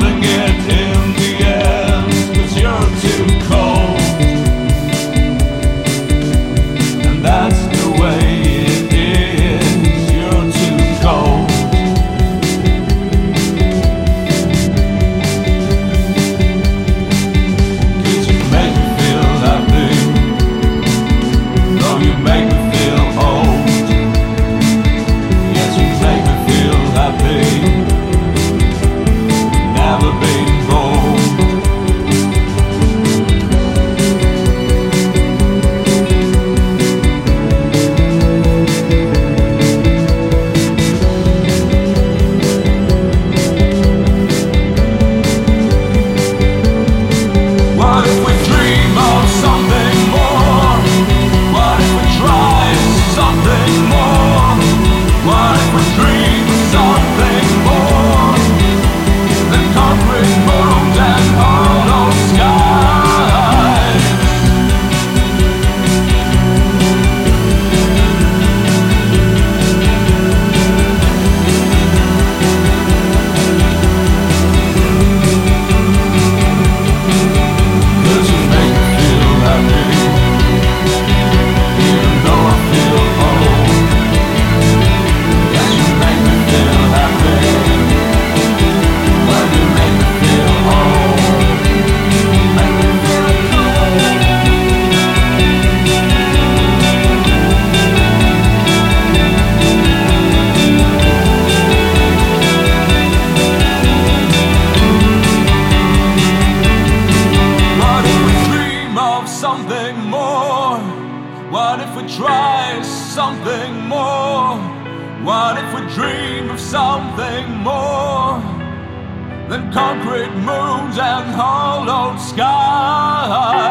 down and get it. Honest try something more? What if we dream of something more than concrete moons and hollowed skies?